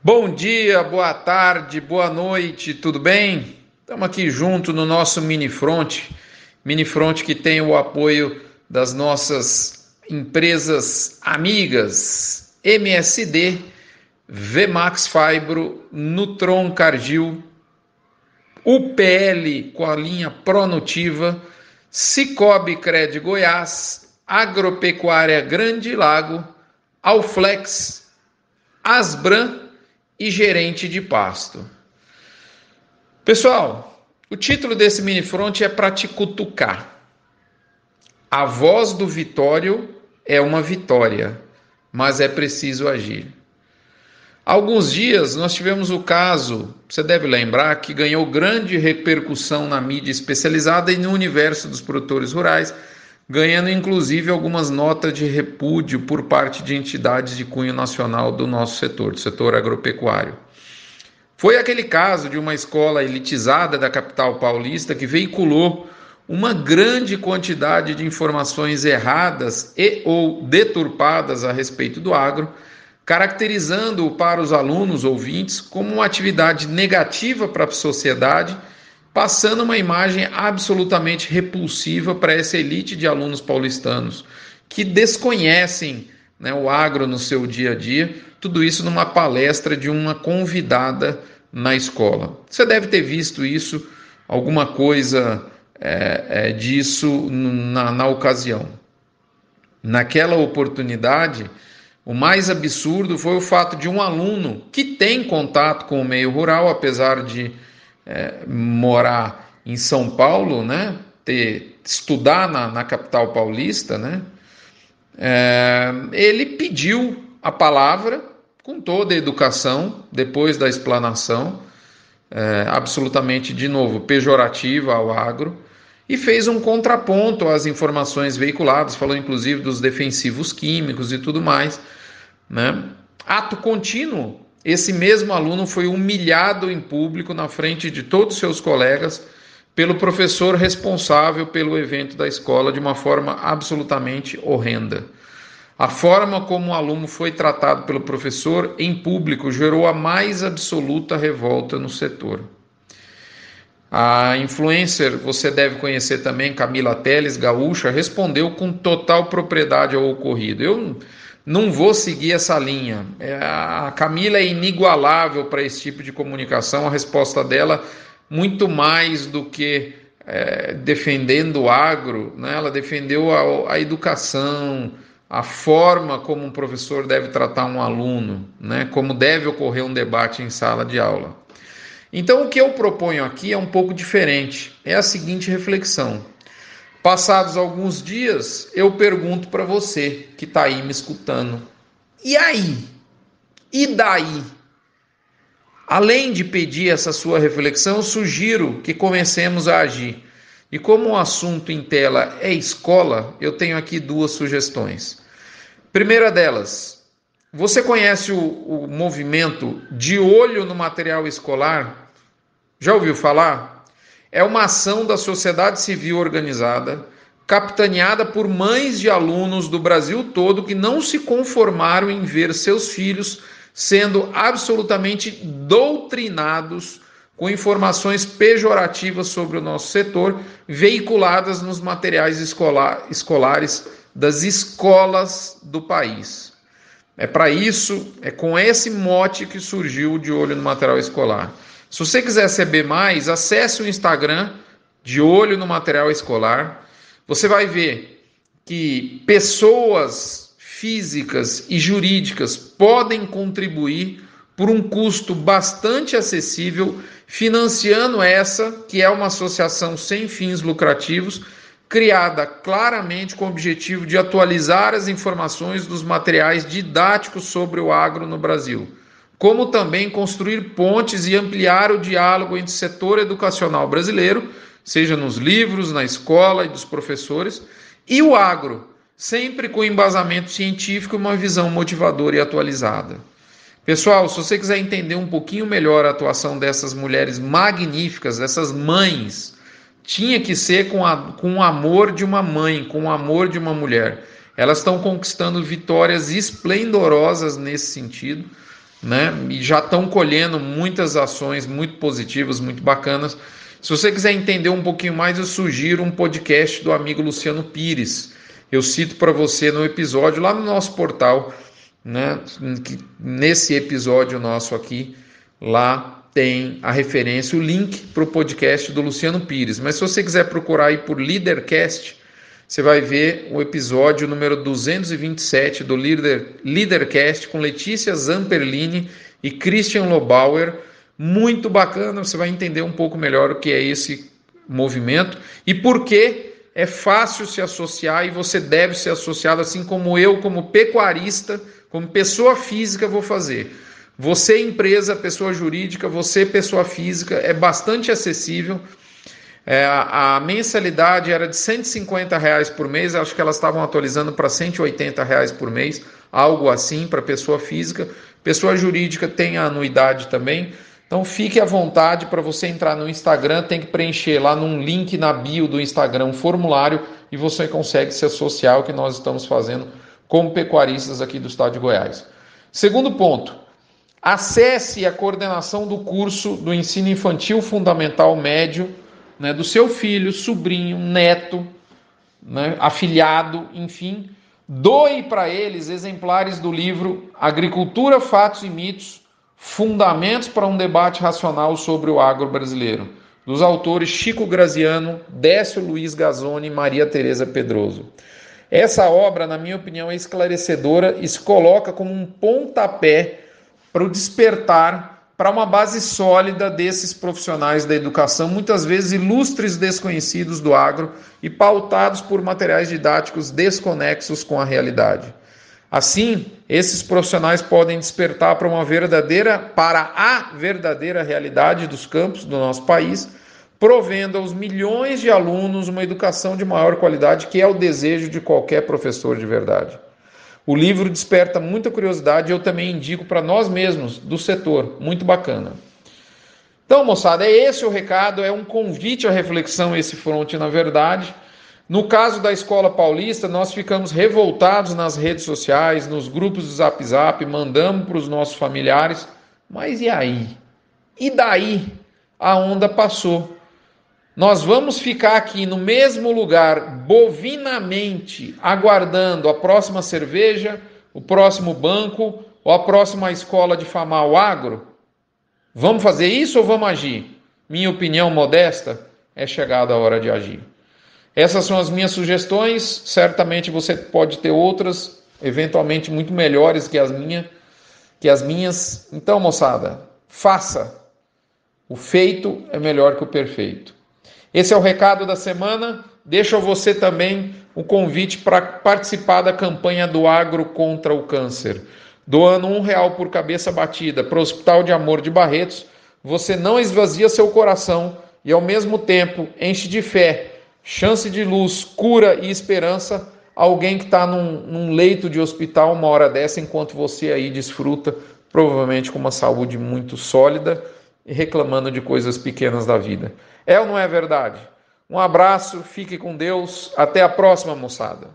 Bom dia, boa tarde, boa noite, tudo bem? Estamos aqui junto no nosso mini front, mini front que tem o apoio das nossas empresas amigas MSD, Vmax Fibro, Nutron Cardil, UPL com a linha Pronutiva, Cicobi Cred Goiás, Agropecuária Grande Lago, Alflex, Asbran e gerente de pasto. Pessoal, o título desse mini front é para te cutucar. A voz do Vitório é uma vitória, mas é preciso agir. Há alguns dias nós tivemos o caso, você deve lembrar, que ganhou grande repercussão na mídia especializada e no universo dos produtores rurais, ganhando inclusive algumas notas de repúdio por parte de entidades de cunho nacional do nosso setor, do setor agropecuário. Foi aquele caso de uma escola elitizada da capital paulista que veiculou uma grande quantidade de informações erradas e ou deturpadas a respeito do agro, caracterizando-o para os alunos ouvintes como uma atividade negativa para a sociedade passando uma imagem absolutamente repulsiva para essa elite de alunos paulistanos que desconhecem né, o agro no seu dia a dia, tudo isso numa palestra de uma convidada na escola. Você deve ter visto isso, alguma coisa é, é, disso na, na ocasião. Naquela oportunidade, o mais absurdo foi o fato de um aluno que tem contato com o meio rural, apesar de é, morar em São Paulo, né, ter, estudar na, na capital paulista, né, é, ele pediu a palavra com toda a educação, depois da explanação, é, absolutamente, de novo, pejorativa ao agro, e fez um contraponto às informações veiculadas, falou inclusive dos defensivos químicos e tudo mais. Né? Ato contínuo esse mesmo aluno foi humilhado em público na frente de todos seus colegas pelo professor responsável pelo evento da escola de uma forma absolutamente horrenda. A forma como o aluno foi tratado pelo professor em público gerou a mais absoluta revolta no setor. A influencer, você deve conhecer também, Camila Teles, gaúcha, respondeu com total propriedade ao ocorrido. Eu não vou seguir essa linha. É, a Camila é inigualável para esse tipo de comunicação, a resposta dela, muito mais do que é, defendendo o agro, né? ela defendeu a, a, educação, a forma como um professor deve tratar um aluno, né? como deve ocorrer um debate em sala de aula. Então, o que eu proponho aqui é um pouco diferente. É a seguinte reflexão. Passados alguns dias, eu pergunto para você que está aí me escutando: e aí? E daí? Além de pedir essa sua reflexão, sugiro que comecemos a agir. E como o assunto em tela é escola, eu tenho aqui duas sugestões. Primeira delas, você conhece o, o movimento de olho no material escolar? Já ouviu falar? É uma ação da sociedade civil organizada, capitaneada por mães de alunos do Brasil todo que não se conformaram em ver seus filhos sendo absolutamente doutrinados com informações pejorativas sobre o nosso setor, veiculadas nos materiais escolar, escolares das escolas do país. É para isso, é com esse mote que surgiu De Olho no Material Escolar. Se você quiser saber mais, acesse o Instagram de olho no material escolar. Você vai ver que pessoas físicas e jurídicas podem contribuir por um custo bastante acessível, financiando essa, que é uma associação sem fins lucrativos, criada claramente com o objetivo de atualizar as informações dos materiais didáticos sobre o agro no Brasil como também construir pontes e ampliar o diálogo entre o setor educacional brasileiro, seja nos livros, na escola e dos professores, e o agro, sempre com embasamento científico e uma visão motivadora e atualizada. Pessoal, se você quiser entender um pouquinho melhor a atuação dessas mulheres magníficas, dessas mães, tinha que ser com, a, com o amor de uma mãe, com o amor de uma mulher. Elas estão conquistando vitórias esplendorosas nesse sentido né? E já estão colhendo muitas ações muito positivas, muito bacanas. Se você quiser entender um pouquinho mais, eu sugiro um podcast do amigo Luciano Pires. Eu cito para você no episódio lá no nosso portal, né? Nesse episódio nosso aqui, lá tem a referência, o link para o podcast do Luciano Pires. Mas se você quiser procurar aí por Leadercast, você vai ver o episódio número 227 do Leader, Leadercast com Letícia Zamperlini e Christian Lobauer. Muito bacana, você vai entender um pouco melhor o que é esse movimento e por que é fácil se associar e você deve ser associado, assim como eu, como pecuarista, como pessoa física, vou fazer. Você, empresa, pessoa jurídica, você, pessoa física, é bastante acessível. É, a, mensalidade era de 150 reais por mês, acho que elas estavam atualizando para 180 reais por mês, algo assim para pessoa física. Pessoa jurídica tem a anuidade também. Então fique à vontade para você entrar no Instagram, tem que preencher lá num link na bio do Instagram um formulário e você consegue se associar ao que nós estamos fazendo como pecuaristas aqui do estado de Goiás. Segundo ponto, acesse a coordenação do curso do ensino infantil fundamental médio né, do seu filho, sobrinho, neto, né, afilhado, enfim, doe para eles exemplares do livro Agricultura, Fatos e Mitos: Fundamentos para um debate racional sobre o agro brasileiro, dos autores Chico Graziano, Décio Luiz Gazzoni e Maria Tereza Pedroso. Essa obra, na minha opinião, é esclarecedora e se coloca como um pontapé para o despertar para uma base sólida desses profissionais da educação, muitas vezes ilustres desconhecidos do agro e pautados por materiais didáticos desconexos com a realidade. Assim, esses profissionais podem despertar para uma verdadeira, para a verdadeira realidade dos campos do nosso país, provendo aos milhões de alunos uma educação de maior qualidade, que é o desejo de qualquer professor de verdade. O livro desperta muita curiosidade eu também indico para nós mesmos do setor. Muito bacana. Então, moçada, é esse o recado, é um convite à reflexão esse fronte, na verdade. No caso da Escola Paulista, nós ficamos revoltados nas redes sociais, nos grupos do Zap Zap, mandamos para os nossos familiares. Mas e aí? E daí? A onda passou. Nós vamos ficar aqui no mesmo lugar, bovinamente, aguardando a próxima cerveja, o próximo banco ou a próxima escola de famar o agro? Vamos fazer isso ou vamos agir? Minha opinião modesta é chegada a hora de agir. Essas são as minhas sugestões. Certamente você pode ter outras, eventualmente muito melhores que as minhas, que as minhas. Então, moçada, faça. O feito é melhor que o perfeito. Esse é o recado da semana. Deixo a você também o convite para participar da campanha do Agro contra o Câncer. Doando um real por cabeça batida para o Hospital de Amor de Barretos, você não esvazia seu coração e, ao mesmo tempo, enche de fé, chance de luz, cura e esperança alguém que está num, num, leito de hospital uma hora dessa, enquanto você aí desfruta, provavelmente com uma saúde muito sólida e reclamando de coisas pequenas da vida. É ou não é verdade? Um abraço, fique com Deus, até a próxima, moçada.